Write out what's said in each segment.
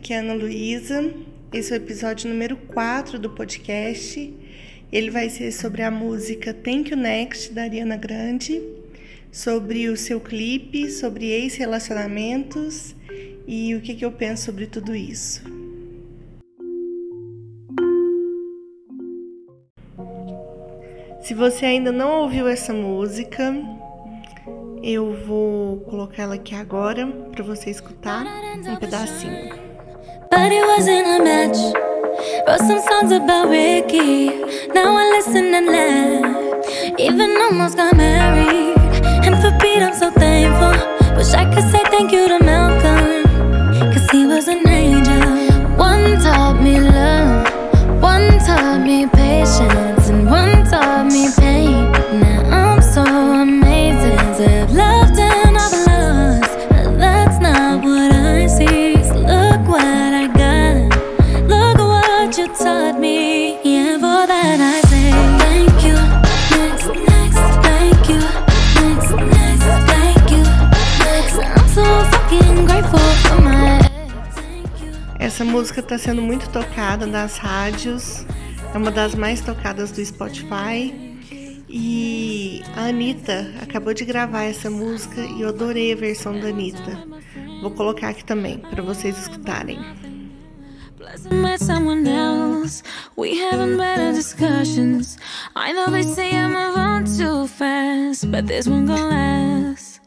aqui é a Ana Luísa. Esse é o episódio número 4 do podcast. Ele vai ser sobre a música Thank You Next da Ariana Grande, sobre o seu clipe, sobre ex-relacionamentos e o que, que eu penso sobre tudo isso. Se você ainda não ouviu essa música, eu vou colocar ela aqui agora para você escutar um pedacinho. But it wasn't a match. Wrote some songs about Ricky. Now I listen and laugh. Even almost got married. Essa música tá sendo muito tocada nas rádios. É uma das mais tocadas do Spotify. E a Anitta acabou de gravar essa música e eu adorei a versão da Anitta. Vou colocar aqui também para vocês escutarem. Someone else. We having better discussions. I know they say I move on too fast, but this one last.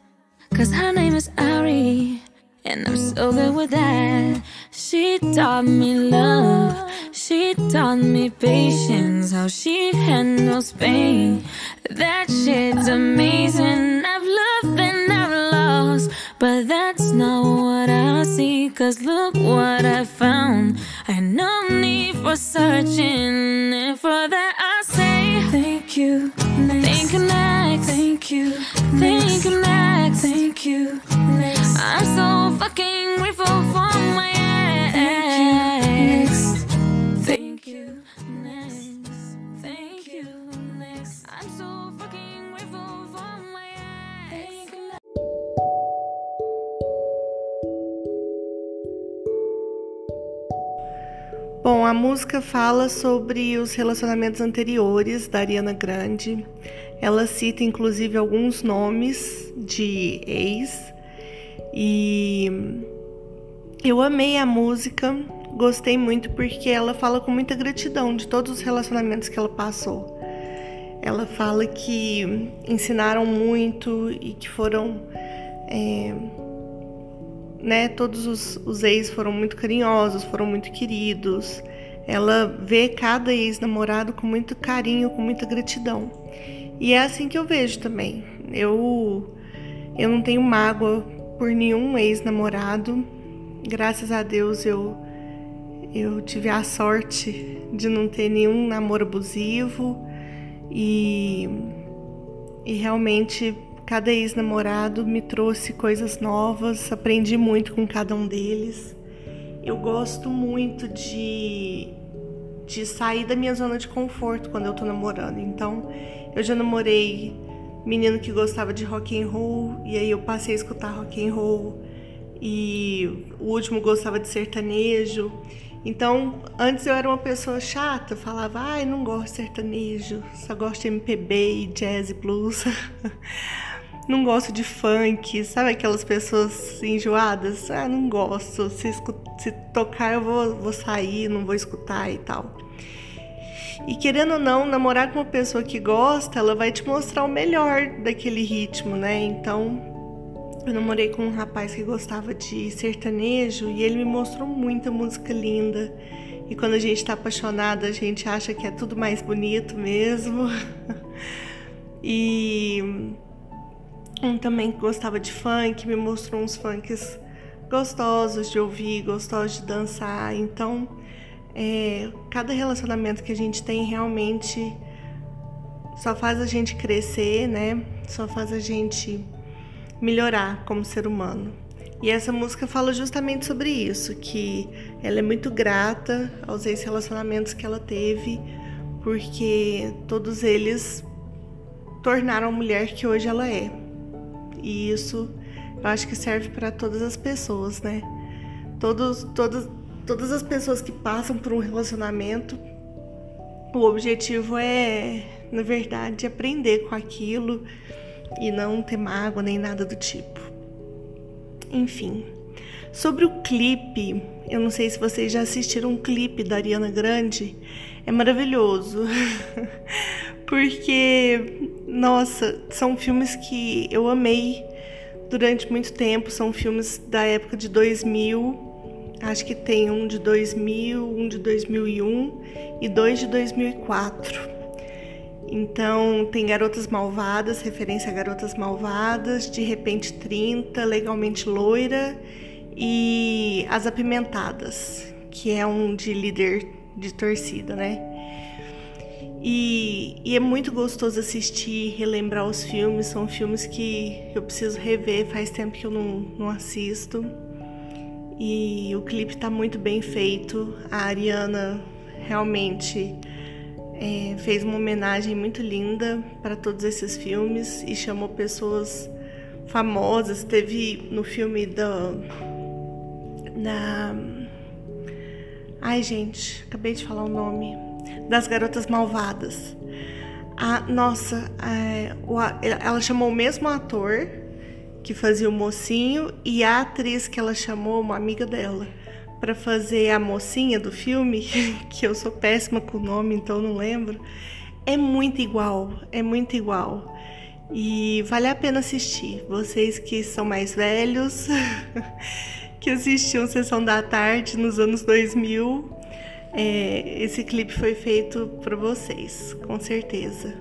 Cause her name is Ari, and I'm so good with that. She taught me love, she taught me patience, how she handles pain. That shit's amazing. I've loved and I've lost, but that's not what I see. Cause look what I found. I no need for searching, and for that I say thank you. Thank you next. Thank Bom, a música fala sobre os relacionamentos anteriores da Ariana Grande. Ela cita inclusive alguns nomes de ex. E eu amei a música, gostei muito porque ela fala com muita gratidão de todos os relacionamentos que ela passou. Ela fala que ensinaram muito e que foram. é, né, todos os, os ex foram muito carinhosos, foram muito queridos. Ela vê cada ex-namorado com muito carinho, com muita gratidão. E é assim que eu vejo também. Eu, eu não tenho mágoa por nenhum ex-namorado. Graças a Deus eu, eu tive a sorte de não ter nenhum namoro abusivo. E, e realmente cada ex-namorado me trouxe coisas novas, aprendi muito com cada um deles. Eu gosto muito de, de sair da minha zona de conforto quando eu tô namorando. Então, eu já namorei menino que gostava de rock and roll e aí eu passei a escutar rock and roll e o último gostava de sertanejo. Então, antes eu era uma pessoa chata, falava, ai, não gosto de sertanejo, só gosto de MPB e jazz e blues. não gosto de funk, sabe aquelas pessoas enjoadas? Ah, não gosto. Se, se tocar, eu vou, vou sair, não vou escutar e tal. E querendo ou não, namorar com uma pessoa que gosta, ela vai te mostrar o melhor daquele ritmo, né? Então, eu namorei com um rapaz que gostava de sertanejo e ele me mostrou muita música linda. E quando a gente tá apaixonada, a gente acha que é tudo mais bonito mesmo. e um também que gostava de funk, me mostrou uns funks gostosos de ouvir, gostosos de dançar. Então, é, cada relacionamento que a gente tem realmente só faz a gente crescer, né? Só faz a gente melhorar como ser humano. E essa música fala justamente sobre isso, que ela é muito grata aos ex-relacionamentos que ela teve, porque todos eles tornaram a mulher que hoje ela é. E isso eu acho que serve para todas as pessoas, né? Todos, todos, todas as pessoas que passam por um relacionamento, o objetivo é, na verdade, aprender com aquilo e não ter mágoa nem nada do tipo. Enfim, sobre o clipe, eu não sei se vocês já assistiram um clipe da Ariana Grande, é maravilhoso. Porque, nossa, são filmes que eu amei durante muito tempo, são filmes da época de 2000. Acho que tem um de 2000, um de 2001 e dois de 2004. Então, tem Garotas Malvadas, referência a Garotas Malvadas, De Repente 30, Legalmente Loira e As Apimentadas, que é um de líder de torcida, né? E, e, é muito gostoso assistir, relembrar os filmes. São filmes que eu preciso rever, faz tempo que eu não, não assisto. E o clipe está muito bem feito. A Ariana realmente é, fez uma homenagem muito linda para todos esses filmes e chamou pessoas famosas. Teve no filme da. Na. Ai, gente, acabei de falar o nome. Das Garotas Malvadas. A, nossa, é, ela chamou o mesmo ator que fazia o mocinho e a atriz que ela chamou, uma amiga dela para fazer a mocinha do filme, que eu sou péssima com o nome, então não lembro, é muito igual, é muito igual. E vale a pena assistir. Vocês que são mais velhos, que assistiam Sessão da Tarde nos anos 2000, é, esse clipe foi feito para vocês, com certeza.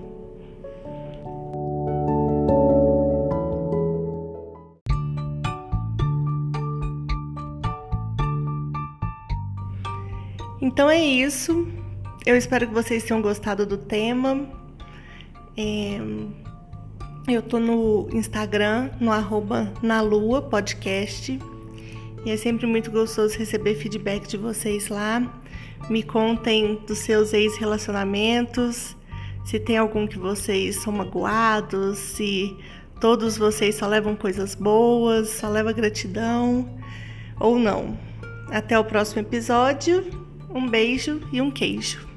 Então é isso. Eu espero que vocês tenham gostado do tema. É... Eu tô no Instagram, no arroba na lua podcast. E é sempre muito gostoso receber feedback de vocês lá. Me contem dos seus ex-relacionamentos, se tem algum que vocês são magoados, se todos vocês só levam coisas boas, só leva gratidão ou não. Até o próximo episódio. Um beijo e um queijo.